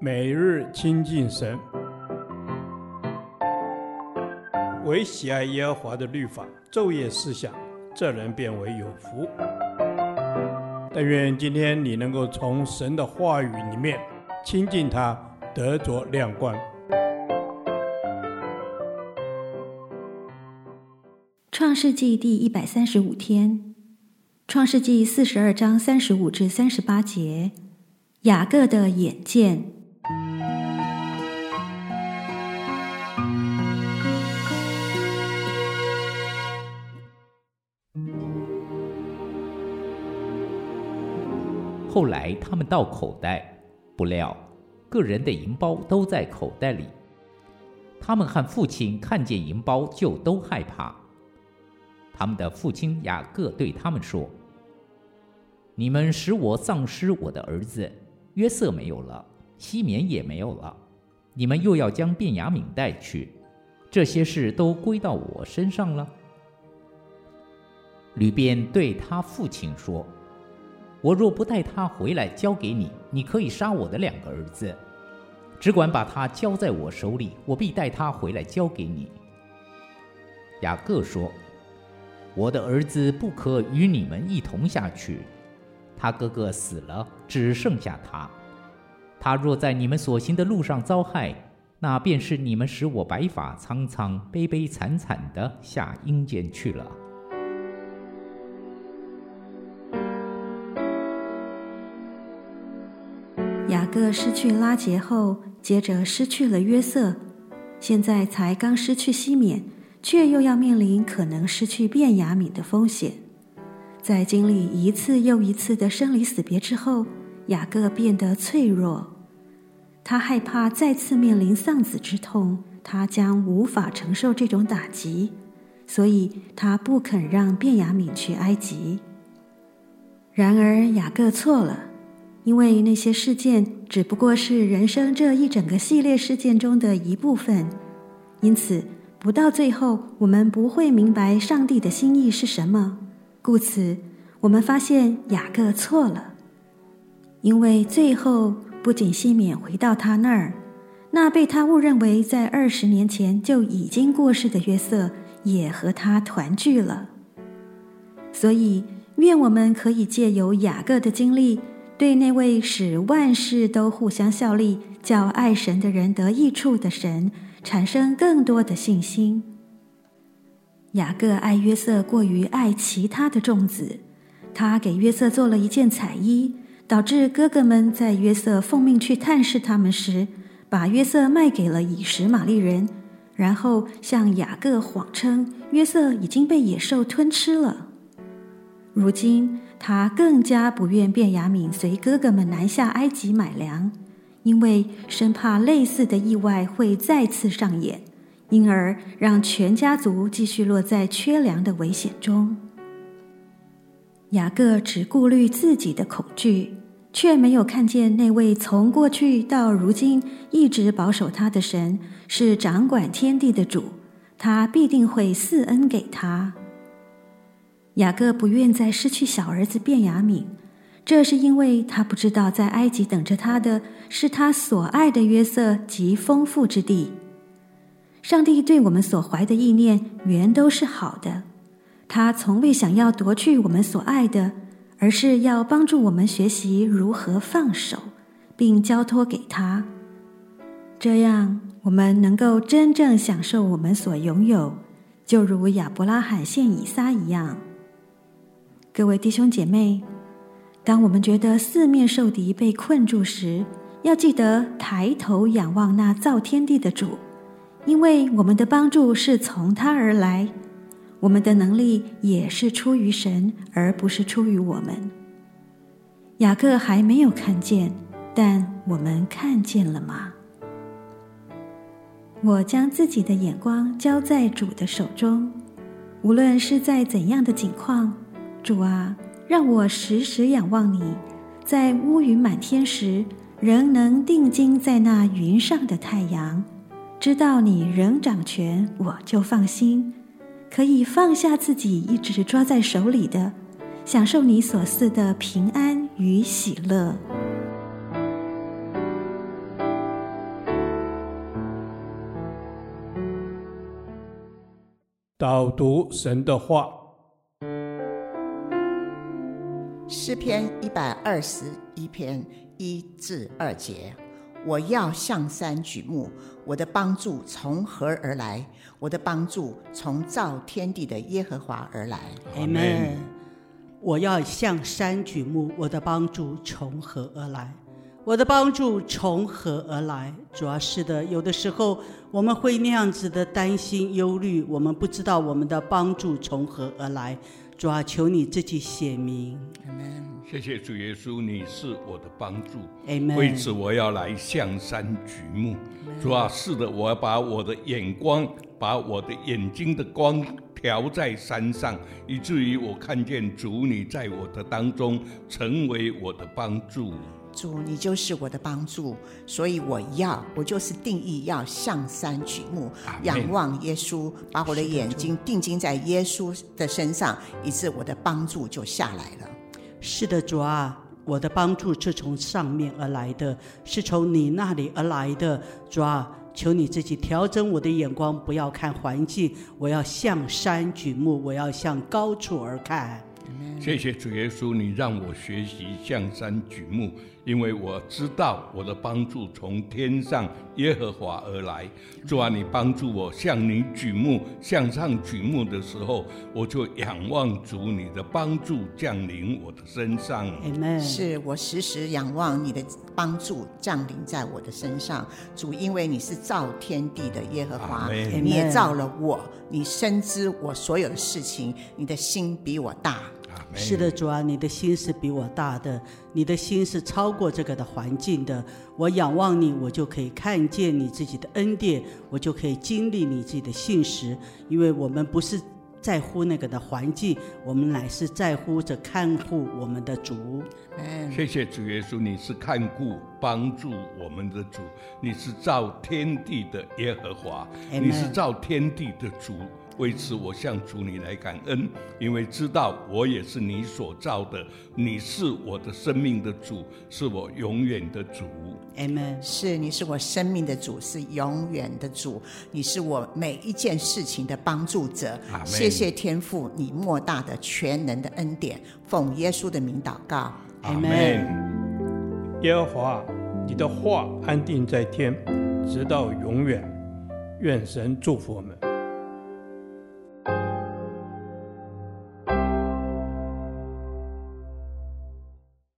每日亲近神，唯喜爱耶和华的律法，昼夜思想，这人便为有福。但愿今天你能够从神的话语里面亲近他，得着亮光。创世纪第一百三十五天，创世纪四十二章三十五至三十八节，雅各的眼见。后来他们到口袋，不料各人的银包都在口袋里。他们和父亲看见银包，就都害怕。他们的父亲雅各对他们说：“你们使我丧失我的儿子约瑟没有了，西缅也没有了，你们又要将便雅悯带去，这些事都归到我身上了。”吕便对他父亲说。我若不带他回来交给你，你可以杀我的两个儿子，只管把他交在我手里，我必带他回来交给你。雅各说：“我的儿子不可与你们一同下去，他哥哥死了，只剩下他。他若在你们所行的路上遭害，那便是你们使我白发苍苍、悲悲惨惨的下阴间去了。”雅各失去拉结后，接着失去了约瑟，现在才刚失去西缅，却又要面临可能失去便雅悯的风险。在经历一次又一次的生离死别之后，雅各变得脆弱，他害怕再次面临丧子之痛，他将无法承受这种打击，所以他不肯让便雅悯去埃及。然而雅各错了。因为那些事件只不过是人生这一整个系列事件中的一部分，因此不到最后，我们不会明白上帝的心意是什么。故此，我们发现雅各错了，因为最后不仅西缅回到他那儿，那被他误认为在二十年前就已经过世的约瑟也和他团聚了。所以，愿我们可以借由雅各的经历。对那位使万事都互相效力、叫爱神的人得益处的神，产生更多的信心。雅各爱约瑟过于爱其他的众子，他给约瑟做了一件彩衣，导致哥哥们在约瑟奉命去探视他们时，把约瑟卖给了以实玛利人，然后向雅各谎称约瑟已经被野兽吞吃了。如今。他更加不愿便雅悯随哥哥们南下埃及买粮，因为生怕类似的意外会再次上演，因而让全家族继续落在缺粮的危险中。雅各只顾虑自己的恐惧，却没有看见那位从过去到如今一直保守他的神是掌管天地的主，他必定会赐恩给他。雅各不愿再失去小儿子便雅悯，这是因为他不知道在埃及等着他的是他所爱的约瑟及丰富之地。上帝对我们所怀的意念原都是好的，他从未想要夺去我们所爱的，而是要帮助我们学习如何放手，并交托给他，这样我们能够真正享受我们所拥有，就如亚伯拉罕献以撒一样。各位弟兄姐妹，当我们觉得四面受敌、被困住时，要记得抬头仰望那造天地的主，因为我们的帮助是从他而来，我们的能力也是出于神，而不是出于我们。雅各还没有看见，但我们看见了吗？我将自己的眼光交在主的手中，无论是在怎样的境况。主啊，让我时时仰望你，在乌云满天时，仍能定睛在那云上的太阳，知道你仍掌权，我就放心，可以放下自己一直抓在手里的，享受你所赐的平安与喜乐。导读神的话，诗篇一百二十一篇一至二节。我要向山举目，我的帮助从何而来？我的帮助从造天地的耶和华而来。阿门。我要向山举目，我的帮助从何而来？我的帮助从何而来？主要是的，有的时候我们会那样子的担心、忧虑，我们不知道我们的帮助从何而来。主啊，求你自己显明。谢谢主耶稣，你是我的帮助。为此，我要来向山举目。主啊，是的，我要把我的眼光，把我的眼睛的光调在山上，以至于我看见主你在我的当中，成为我的帮助。主，你就是我的帮助，所以我要，我就是定义要向山举目，仰望耶稣，把我的眼睛定睛在耶稣的身上，以致我的帮助就下来了。是的，主啊，我的帮助是从上面而来的，是从你那里而来的。主啊，求你自己调整我的眼光，不要看环境，我要向山举目，我要向高处而看。谢谢主耶稣，你让我学习向山举目。因为我知道我的帮助从天上耶和华而来，主啊，你帮助我向你举目，向上举目的时候，我就仰望主，你的帮助降临我的身上。Amen。是我时时仰望你的帮助降临在我的身上，主，因为你是造天地的耶和华，Amen。你也造了我，你深知我所有的事情，你的心比我大。是的，主啊，你的心是比我大的，你的心是超过这个的环境的。我仰望你，我就可以看见你自己的恩典，我就可以经历你自己的信实。因为我们不是在乎那个的环境，我们乃是在乎着看护我们的主。谢谢主耶稣，你是看顾帮助我们的主，你是造天地的耶和华，你是造天地的主。为此，我向主你来感恩，因为知道我也是你所造的，你是我的生命的主，是我永远的主。Amen。是，你是我生命的主，是永远的主，你是我每一件事情的帮助者。Amen。谢谢天父，你莫大的全能的恩典，奉耶稣的名祷告。Amen。耶和华，你的话安定在天，直到永远。愿神祝福我们。